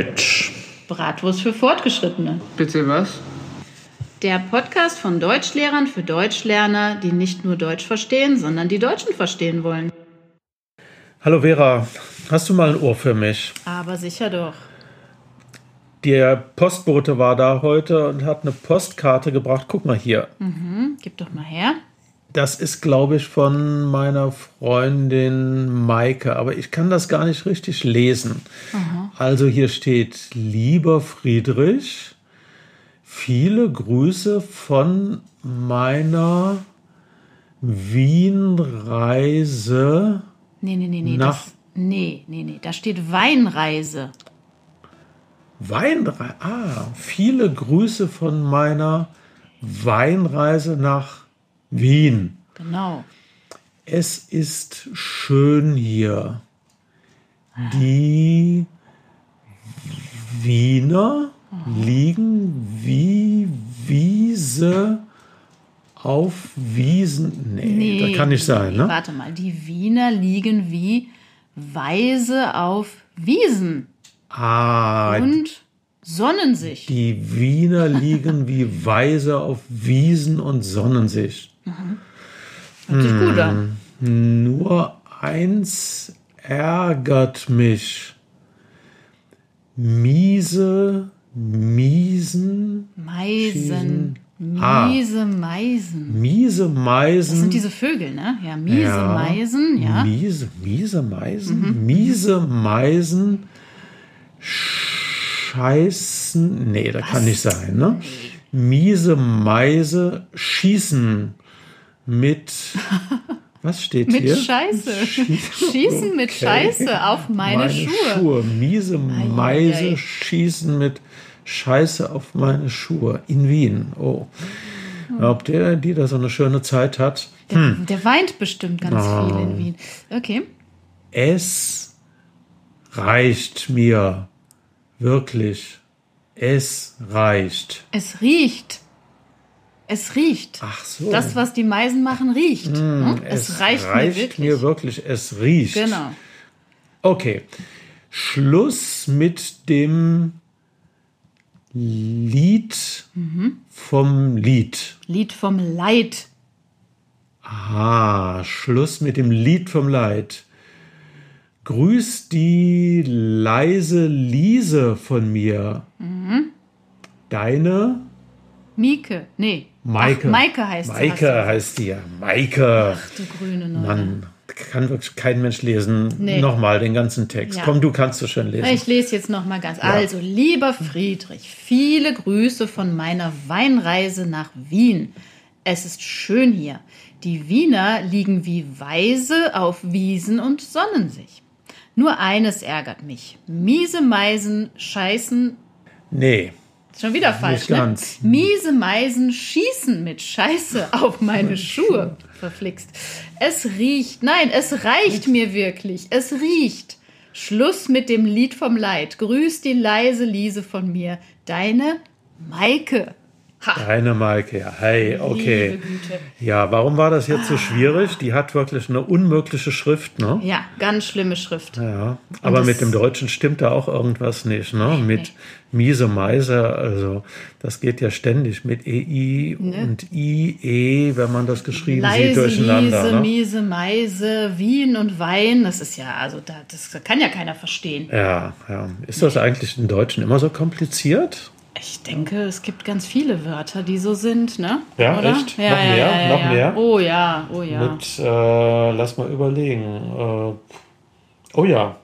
Deutsch. Bratwurst für Fortgeschrittene. Bitte was? Der Podcast von Deutschlehrern für Deutschlerner, die nicht nur Deutsch verstehen, sondern die Deutschen verstehen wollen. Hallo Vera, hast du mal ein Ohr für mich? Aber sicher doch. Der Postbote war da heute und hat eine Postkarte gebracht. Guck mal hier. Mhm, gib doch mal her. Das ist, glaube ich, von meiner Freundin Maike, aber ich kann das gar nicht richtig lesen. Also hier steht, lieber Friedrich, viele Grüße von meiner Wienreise. Nee, nee, nee, nee. Nach- Das, nee, nee, nee. Da steht Weinreise. Weinreise. Ah, viele Grüße von meiner Weinreise nach Wien. Genau. Es ist schön hier. Die Wiener liegen wie Wiese auf Wiesen. Nee, das kann nicht sein, ne? Warte mal. Die Wiener liegen wie Weise auf Wiesen Ah, und sonnen sich. die Wiener liegen wie Weise auf Wiesen und sonnen sich. Hört sich gut an. Nur eins ärgert mich. Miese, miesen, Meisen. Ah. Miese Meisen. miese Meisen. Das sind diese Vögel, ne? Ja, miese Ja. Meisen, ja. Mhm. Miese, miese Meisen? Miese Meisen scheißen. Nee, das kann nicht sein, ne? Miese Meise schießen mit. Was steht Mit hier? Scheiße. Schießen mit Scheiße auf meine, Schuhe. Miese ei, Meise ei. schießen mit Scheiße auf meine Schuhe. In Wien. Oh. Ob der, die da so eine schöne Zeit hat. Der, der weint bestimmt ganz Ah. viel in Wien. Okay. Es reicht mir. Wirklich. Es reicht. Es riecht. Es riecht. Ach so. Das, was die Meisen machen, riecht. ne? Es, reicht, mir wirklich. mir wirklich. Es riecht. Genau. Okay. Schluss mit dem Lied Mhm. vom Lied. Lied vom Leid. Ah, Schluss mit dem Lied vom Leid. Grüß die leise Liese von mir. Mhm. Deine Mieke. Nee. Maike. Ach, Maike heißt sie. Maike heißt die ja. Maike. du, Du grüne Neune. Mann, kann wirklich kein Mensch lesen. Nee. Nochmal den ganzen Text. Ja. Komm, du kannst so schön lesen. Ich lese jetzt noch mal ganz. Also, lieber Friedrich, viele Grüße von meiner Weinreise nach Wien. Es ist schön hier. Die Wiener liegen wie Weise auf Wiesen und sonnen sich. Nur eines ärgert mich. Miese Meisen scheißen. Nee. Schon wieder falsch, Nicht ne? ganz. Miese Meisen schießen mit Scheiße auf meine Schuhe. Verflixt. Es riecht. Nein, es reicht mir wirklich. Es riecht. Schluss mit dem Lied vom Leid. Grüß die leise Liese von mir. Deine Maike. Ha. Maike, ja. Hey, okay. Ja, warum war das jetzt so schwierig? Die hat wirklich eine unmögliche Schrift, ne? Ja, ganz schlimme Schrift. Ja, aber mit dem Deutschen stimmt da auch irgendwas nicht, ne? Mit miese Meise, also das geht ja ständig mit EI und IE, wenn man das geschrieben sieht, Ne? Leise durcheinander. Liese, Ne? miese Meise, Wien und Wein. Das ist ja, also da, das kann ja keiner verstehen. Ja, ja. Ist das eigentlich im Deutschen immer so kompliziert? Ich denke, es gibt ganz viele Wörter, die so sind, ne? Ja, Oder? echt? Ja, Noch ja, mehr? Ja, Noch mehr? Oh ja, oh ja. Mit, äh, lass mal überlegen. Äh, oh ja,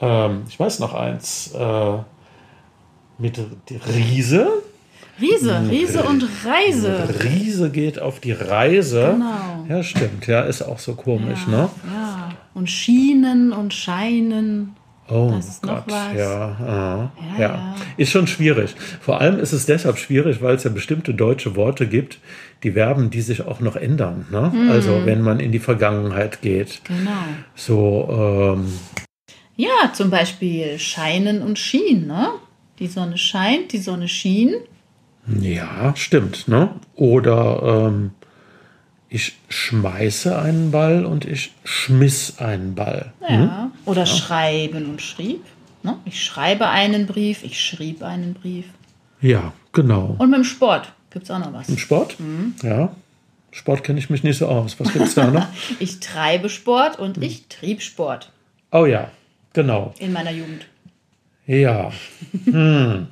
ähm, ich weiß noch eins. Äh, mit Riese. Riese, Riese und Reise. Riese geht auf die Reise. Genau. Ja, stimmt. Ja, ist auch so komisch, Ja, ne? ja. Und Schienen und Scheinen. Oh Das ist noch Gott, was. ja, ah, Ja, ja, ja. Ist schon schwierig. Vor allem ist es deshalb schwierig, weil es ja bestimmte deutsche Worte gibt, die Verben, die sich auch noch ändern. Ne? Mhm. Also wenn man in die Vergangenheit geht. Genau. So, ähm, Ja, zum Beispiel Scheinen und Schien, ne? Die Sonne scheint, die Sonne schien. ja, stimmt. Ne? Oder ähm, ich schmeiße einen Ball und ich schmiss einen Ball. Ja. Oder schreiben und schrieb. Ne? Ich schreibe einen Brief, ich schrieb einen Brief. Ja, genau. Und mit dem Sport gibt es auch noch was. Im Sport? Ja. Sport kenne ich mich nicht so aus. Was gibt es da noch? Ich treibe Sport und ich trieb Sport Oh ja, genau. in meiner Jugend. Ja. Hm.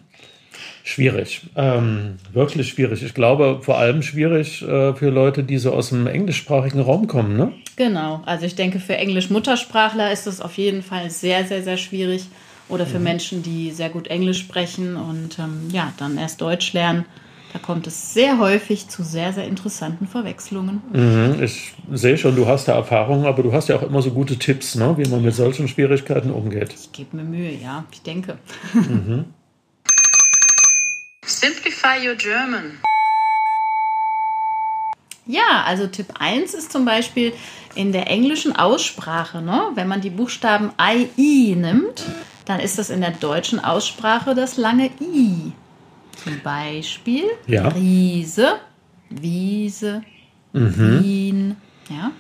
Schwierig. Ähm, wirklich schwierig. Ich glaube, vor allem schwierig äh, für Leute, die so aus dem englischsprachigen Raum kommen, ne? Genau, also ich denke, für Englisch-Muttersprachler ist es auf jeden Fall sehr, sehr, sehr schwierig. Oder für Menschen, die sehr gut Englisch sprechen und ähm, ja, dann erst Deutsch lernen. Da kommt es sehr häufig zu sehr, sehr interessanten Verwechslungen. Mhm. Ich sehe schon, du hast da Erfahrung, aber du hast ja auch immer so gute Tipps, ne? wie man mit solchen Schwierigkeiten umgeht. Ich gebe mir Mühe, ja, ich denke. Simplify your German. Ja, also Tipp 1 ist zum Beispiel in der englischen Aussprache, ne? wenn man die Buchstaben I, I nimmt, dann ist das in der deutschen Aussprache das lange I. Zum Beispiel Ja. Riese, Wiese, Wien. Ja?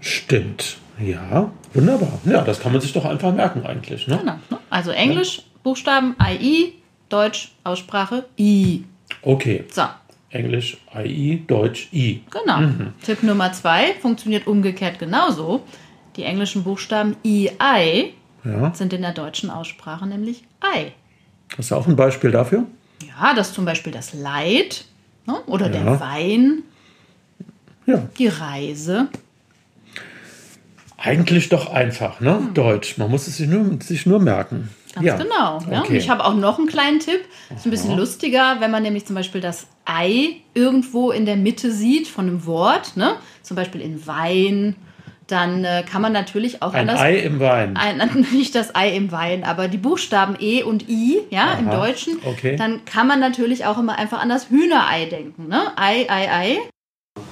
Stimmt. Ja, wunderbar. Ja, das kann man sich doch einfach merken eigentlich. Ne? Genau. ne? Also Englisch, Buchstaben I, Deutsch, Aussprache I. Okay. So, Englisch I, Deutsch I. genau. Tipp Nummer zwei funktioniert umgekehrt genauso. Die englischen Buchstaben I, I Ja. sind in der deutschen Aussprache nämlich I. Hast du auch ein Beispiel dafür? Ja, das ist zum Beispiel das Leid ne? oder Ja. der Wein, Ja. die Reise. Eigentlich doch einfach, ne? Deutsch. Man muss es sich nur, sich nur merken. Ganz ja. genau. Ja. Und Okay. ich habe auch noch einen kleinen Tipp. Ist ein bisschen lustiger, wenn man nämlich zum Beispiel das Ei irgendwo in der Mitte sieht von einem Wort, ne? zum Beispiel in Wein, dann äh, kann man natürlich auch Ein anders. Ei im Wein. Ein, nicht das Ei im Wein, aber die Buchstaben E und I, ja, im Aha, Deutschen, okay. dann kann man natürlich auch immer einfach an das Hühnerei denken, ne? Ei, Ei, Ei,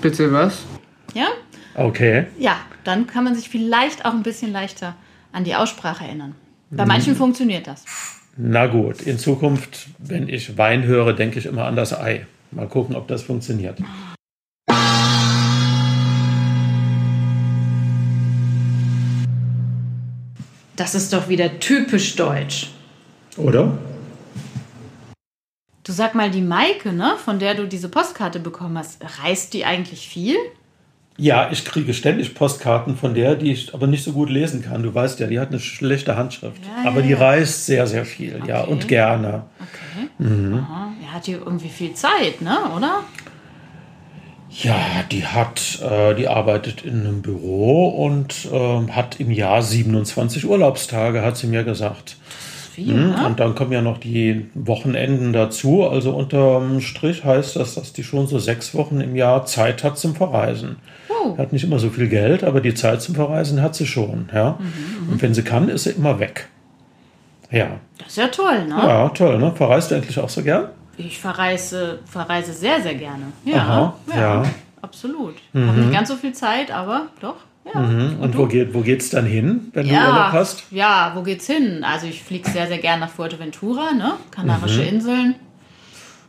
Bitte was? ja? Okay. Ja, dann kann man sich vielleicht auch ein bisschen leichter an die Aussprache erinnern. Bei manchen funktioniert das. Na gut, in Zukunft, wenn ich Wein höre, denke ich immer an das Ei. Mal gucken, ob das funktioniert. Das ist doch wieder typisch deutsch. Oder? Du sag mal, die Maike, ne, von der du diese Postkarte bekommen hast, reist die eigentlich viel? Ja, ich kriege ständig Postkarten von der, die ich aber nicht so gut lesen kann. Du weißt ja, die hat eine schlechte Handschrift. Ja, aber ja, die ja. reist sehr, sehr viel, ja, Okay. und gerne. Okay. Mhm. Aha. Er hat hier irgendwie viel Zeit, ne, oder? Ja, die hat, äh, die arbeitet in einem Büro und ähm, hat im Jahr 27 Urlaubstage, hat sie mir gesagt. Viel, Mhm. ne? Und dann kommen ja noch die Wochenenden dazu. Also unterm Strich heißt das, dass die schon so sechs Wochen im Jahr Zeit hat zum Verreisen. Oh. Hat nicht immer so viel Geld, aber die Zeit zum Verreisen hat sie schon. Ja? Mhm, Und wenn sie kann, ist sie immer weg. Ja, Das ist ja toll, ne? ja toll. Ne? Verreist du endlich auch so gern? Ich verreise, verreise sehr, sehr gerne. Ja, Aha, ja. Mhm. absolut. Ich habe nicht ganz so viel Zeit, aber doch, ja. Und, wo, geht, wo geht's dann hin, wenn du Ja, Urlaub hast? ja, wo geht's hin? Also ich fliege sehr, sehr gerne nach Fuerteventura, ne? Kanarische Mhm. Inseln.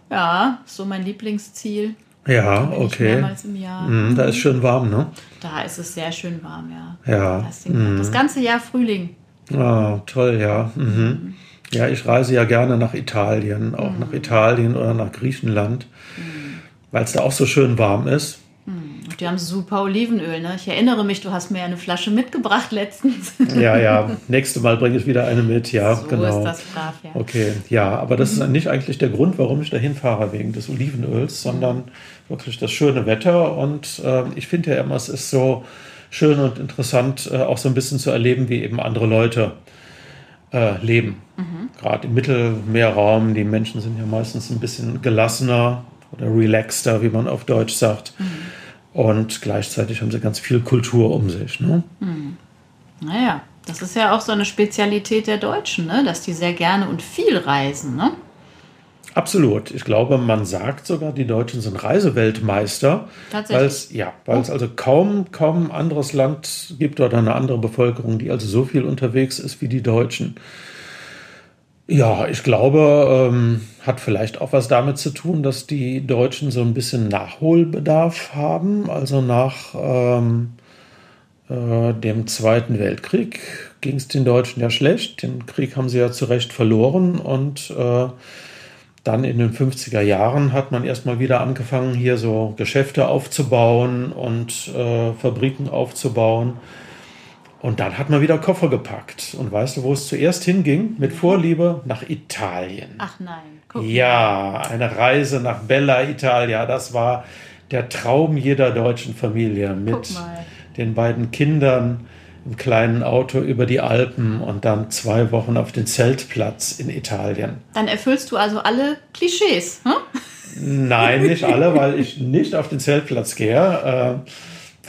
Ja, so mein Lieblingsziel. Ja, okay. mehrmals im Jahr. Mhm, da ist schön warm, ne? Da ist es sehr schön warm, ja. Ja. Das, Ding- das ganze Jahr Frühling. Ah, toll, ja. Mhm. Ja, ich reise ja gerne nach Italien, auch nach Italien oder nach Griechenland, weil es da auch so schön warm ist. Und die haben super Olivenöl, ne? Ich erinnere mich, du hast mir eine Flasche mitgebracht letztens. Ja, ja. Nächste Mal bringe ich wieder eine mit, ja, so genau. ist das brav, ja. Okay, ja, aber das ist nicht eigentlich der Grund, warum ich dahin fahre, wegen des Olivenöls, sondern wirklich das schöne Wetter. Und äh, ich finde ja immer, es ist so schön und interessant, äh, auch so ein bisschen zu erleben, wie eben andere Leute äh, leben. Gerade im Mittelmeerraum, die Menschen sind ja meistens ein bisschen gelassener oder relaxter, wie man auf Deutsch sagt. Und gleichzeitig haben sie ganz viel Kultur um sich. Ne? Naja, das ist ja auch so eine Spezialität der Deutschen, ne? Dass die sehr gerne und viel reisen, ne? Absolut. Ich glaube, man sagt sogar, die Deutschen sind Reiseweltmeister. Tatsächlich? Weil es, ja, weil es also kaum, kaum ein anderes Land gibt oder eine andere Bevölkerung, die also so viel unterwegs ist wie die Deutschen. Ja, ich glaube, ähm, hat vielleicht auch was damit zu tun, dass die Deutschen so ein bisschen Nachholbedarf haben. Also nach, ähm, äh, dem Zweiten Weltkrieg ging es den Deutschen ja schlecht. Den Krieg haben sie ja zu Recht verloren und äh, dann in den 50er Jahren hat man erstmal wieder angefangen, hier so Geschäfte aufzubauen und äh, Fabriken aufzubauen. Und dann hat man wieder Koffer gepackt. Und weißt du, wo es zuerst hinging? Mit Vorliebe nach Italien. Ach nein. Guck ja, eine Reise nach Bella Italia. Das war der Traum jeder deutschen Familie mit den beiden Kindern im kleinen Auto über die Alpen und dann zwei Wochen auf den Zeltplatz in Italien. Dann erfüllst du also alle Klischees, hm? Nein, nicht alle, weil ich nicht auf den Zeltplatz gehe. Äh,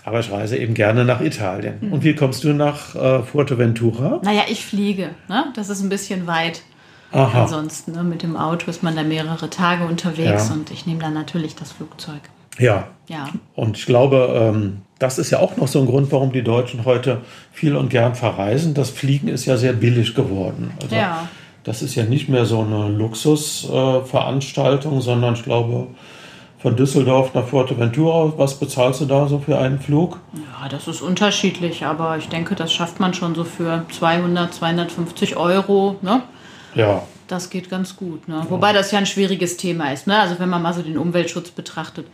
aber ich reise eben gerne nach Italien. Mhm. Und wie kommst du nach äh, Fuerteventura? Naja, ich fliege. Ne? Das ist ein bisschen weit. Aha. Ansonsten ne? mit dem Auto ist man da mehrere Tage unterwegs ja. und ich nehme dann natürlich das Flugzeug. Ja. ja. Und ich glaube, ähm, das ist ja auch noch so ein Grund, warum die Deutschen heute viel und gern verreisen. Das Fliegen ist ja sehr billig geworden. Also ja. das ist ja nicht mehr so eine Luxusveranstaltung, äh, sondern ich glaube, von Düsseldorf nach Fuerteventura, was bezahlst du da so für einen Flug? Ja, das ist unterschiedlich, aber ich denke, das schafft man schon so für 200, 250 Euro. Ne? Ja. Das geht ganz gut. Ne? Wobei das ja ein schwieriges Thema ist. Ne? Also wenn man mal so den Umweltschutz betrachtet,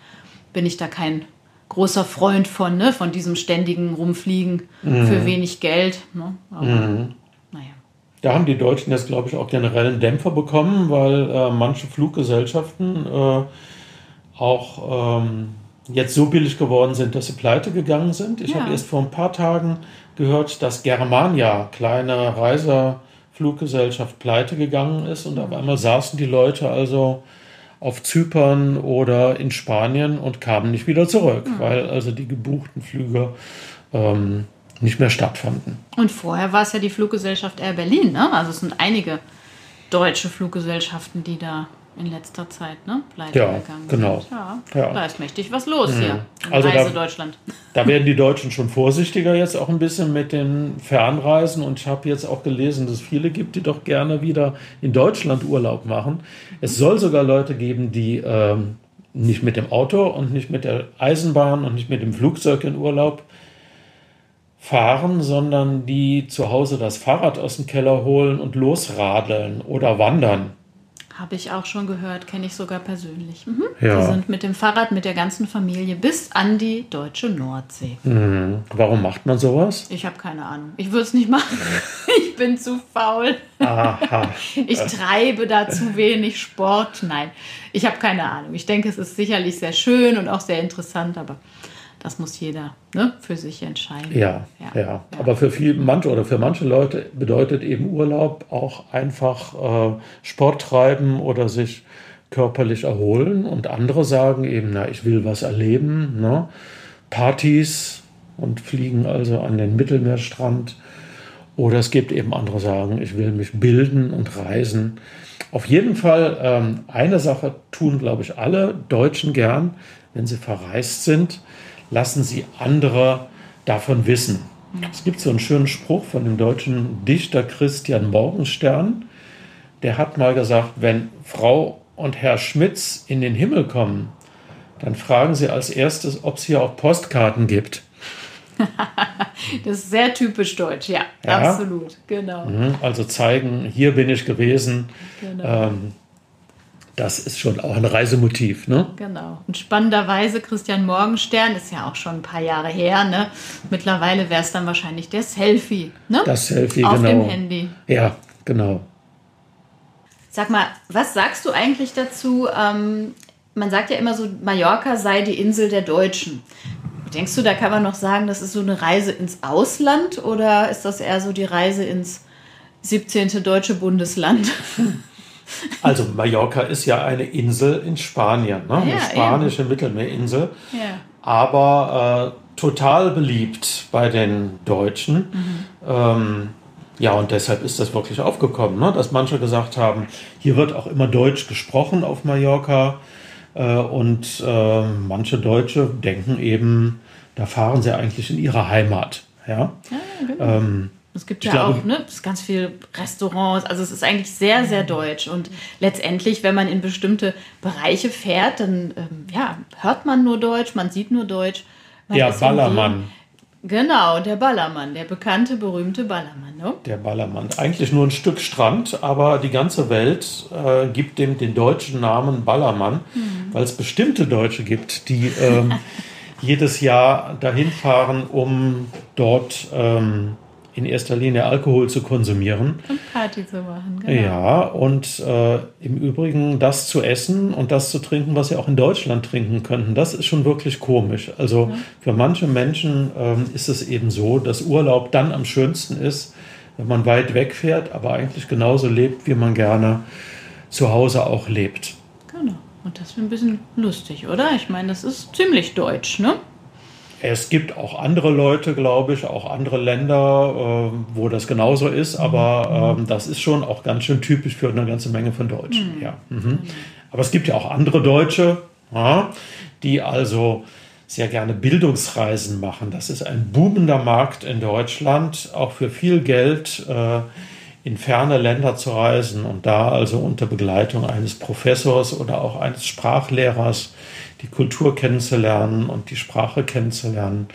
bin ich da kein großer Freund von, ne? von diesem ständigen Rumfliegen mhm. für wenig Geld. Ne? Aber, mhm. naja. Da haben die Deutschen jetzt, glaube ich, auch generell einen Dämpfer bekommen, weil äh, manche Fluggesellschaften äh, auch ähm, jetzt so billig geworden sind, dass sie pleite gegangen sind. Ich ja. habe erst vor ein paar Tagen gehört, dass Germania, kleine Reiserfluggesellschaft, pleite gegangen ist und auf einmal saßen die Leute also auf Zypern oder in Spanien und kamen nicht wieder zurück, mhm. weil also die gebuchten Flüge ähm, nicht mehr stattfanden. Und vorher war es ja die Fluggesellschaft Air Berlin, ne? Also es sind einige deutsche Fluggesellschaften, die da in letzter Zeit, ne? Pleite ja, gegangen genau. Ja, ja, da ist mächtig was los mhm. hier in also Reise da, Deutschland. Da werden die Deutschen schon vorsichtiger jetzt auch ein bisschen mit den Fernreisen und ich habe jetzt auch gelesen, dass es viele gibt, die doch gerne wieder in Deutschland Urlaub machen. Es soll sogar Leute geben, die ähm, nicht mit dem Auto und nicht mit der Eisenbahn und nicht mit dem Flugzeug in Urlaub fahren, sondern die zu Hause das Fahrrad aus dem Keller holen und losradeln oder wandern. Habe ich auch schon gehört, kenne ich sogar persönlich. Mhm. Ja. Die sind mit dem Fahrrad mit der ganzen Familie bis an die deutsche Nordsee. Mhm. Warum macht man sowas? Ich habe keine Ahnung. Ich würde es nicht machen. ich bin zu faul. Aha. ich treibe da zu wenig Sport. Nein, ich habe keine Ahnung. Ich denke, es ist sicherlich sehr schön und auch sehr interessant, aber das muss jeder ne, für sich entscheiden. Ja, ja, ja. Aber für viel, manche oder für manche Leute bedeutet eben Urlaub auch einfach äh, Sport treiben oder sich körperlich erholen. Und andere sagen eben, na, ich will was erleben, ne? Partys und fliegen also an den Mittelmeerstrand. Oder es gibt eben andere sagen, ich will mich bilden und reisen. Auf jeden Fall ähm, eine Sache tun, glaube ich, alle Deutschen gern, wenn sie verreist sind lassen Sie andere davon wissen. Es gibt so einen schönen Spruch von dem deutschen Dichter Christian Morgenstern. Der hat mal gesagt, wenn Frau und Herr Schmitz in den Himmel kommen, dann fragen Sie als erstes, ob es hier auch Postkarten gibt. das ist sehr typisch deutsch, ja, ja. absolut, genau. Mhm, also zeigen, hier bin ich gewesen. Genau. Ähm, das ist schon auch ein Reisemotiv. Ne? Genau. Und spannenderweise, Christian Morgenstern ist ja auch schon ein paar Jahre her. Ne? Mittlerweile wäre es dann wahrscheinlich der Selfie. Ne? Das Selfie, Auf genau. Auf dem Handy. Ja, genau. Sag mal, was sagst du eigentlich dazu? Ähm, man sagt ja immer so, Mallorca sei die Insel der Deutschen. Denkst du, da kann man noch sagen, das ist so eine Reise ins Ausland oder ist das eher so die Reise ins 17. deutsche Bundesland? Also Mallorca ist ja eine Insel in Spanien, ne? eine spanische eben. Mittelmeerinsel, ja. aber äh, total beliebt bei den Deutschen. Mhm. Ähm, ja, und deshalb ist das wirklich aufgekommen, ne? dass manche gesagt haben, hier wird auch immer Deutsch gesprochen auf Mallorca. Äh, und äh, manche Deutsche denken eben, da fahren sie eigentlich in ihre Heimat. Ja, ja genau. ähm, es gibt ja glaube, auch ne, ganz viele Restaurants. Also es ist eigentlich sehr, sehr deutsch. Und letztendlich, wenn man in bestimmte Bereiche fährt, dann ähm, ja, hört man nur Deutsch, man sieht nur Deutsch. Ja, Ballermann. Genau, der Ballermann, der bekannte, berühmte Ballermann. Ne? Der Ballermann. Eigentlich nur ein Stück Strand, aber die ganze Welt äh, gibt dem den deutschen Namen Ballermann, mhm. weil es bestimmte Deutsche gibt, die ähm, jedes Jahr dahin fahren, um dort ähm, in erster Linie Alkohol zu konsumieren. Und Party zu machen, genau. Ja, und äh, im Übrigen das zu essen und das zu trinken, was sie auch in Deutschland trinken könnten, das ist schon wirklich komisch. Also ja. für manche Menschen ähm, ist es eben so, dass Urlaub dann am schönsten ist, wenn man weit wegfährt, aber eigentlich genauso lebt, wie man gerne zu Hause auch lebt. Genau. Und das ist ein bisschen lustig, oder? Ich meine, das ist ziemlich deutsch, ne? Es gibt auch andere Leute, glaube ich, auch andere Länder, äh, wo das genauso ist, aber ähm, das ist schon auch ganz schön typisch für eine ganze Menge von Deutschen. Mhm. Ja. Mhm. Aber es gibt ja auch andere Deutsche, ja, die also sehr gerne Bildungsreisen machen. Das ist ein boomender Markt in Deutschland, auch für viel Geld äh, in ferne Länder zu reisen und da also unter Begleitung eines Professors oder auch eines Sprachlehrers die Kultur kennenzulernen und die Sprache kennenzulernen.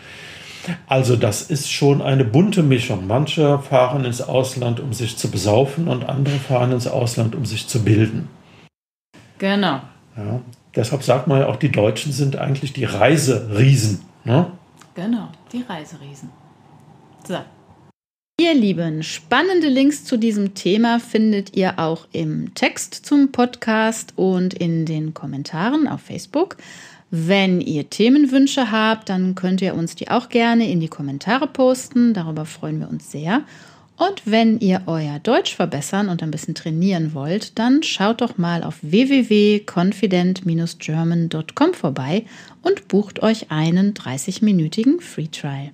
Also das ist schon eine bunte Mischung. Manche fahren ins Ausland, um sich zu besaufen und andere fahren ins Ausland, um sich zu bilden. Genau. Ja, deshalb sagt man ja auch, die Deutschen sind eigentlich die Reiseriesen. Ne? Genau, die Reiseriesen. So. Ihr Lieben, spannende Links zu diesem Thema findet ihr auch im Text zum Podcast und in den Kommentaren auf Facebook. Wenn ihr Themenwünsche habt, dann könnt ihr uns die auch gerne in die Kommentare posten. Darüber freuen wir uns sehr. Und wenn ihr euer Deutsch verbessern und ein bisschen trainieren wollt, dann schaut doch mal auf www.confident-german.com vorbei und bucht euch einen 30-minütigen Free Trial.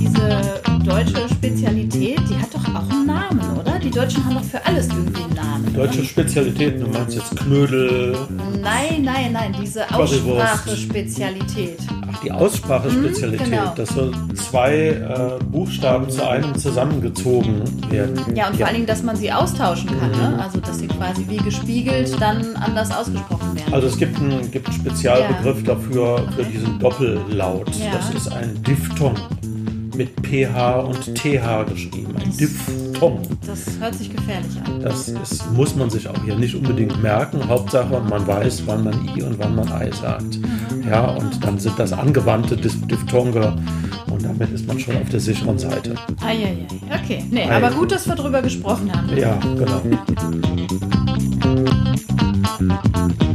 Diese deutsche Spezialität, die hat doch auch einen Namen, oder? Die Deutschen haben doch für alles irgendwie einen Namen. Deutsche Spezialität, du meinst jetzt Knödel? Nein, nein, nein, diese Aussprache-Spezialität. Ach, die Aussprache-Spezialität, hm, genau. dass so zwei äh, Buchstaben zu einem zusammengezogen werden. Ja, und vor allen Dingen, dass man sie austauschen kann, ne? mhm. ne? also dass sie quasi wie gespiegelt dann anders ausgesprochen werden. Also es gibt einen, gibt Spezialbegriff ja. dafür, für diesen Doppellaut. Ja. Das ist ein Diphthong mit PH und TH geschrieben. Ein Diphthong. Das hört sich gefährlich an. Das ist, muss man sich auch hier nicht unbedingt merken. Hauptsache, man weiß, wann man I und wann man I sagt. Mhm. Ja, und dann sind das angewandte Diphthonge und damit ist man schon auf der sicheren Seite. Eieiei. Okay, nee, Ei. aber gut, dass wir darüber gesprochen haben. Ja, genau.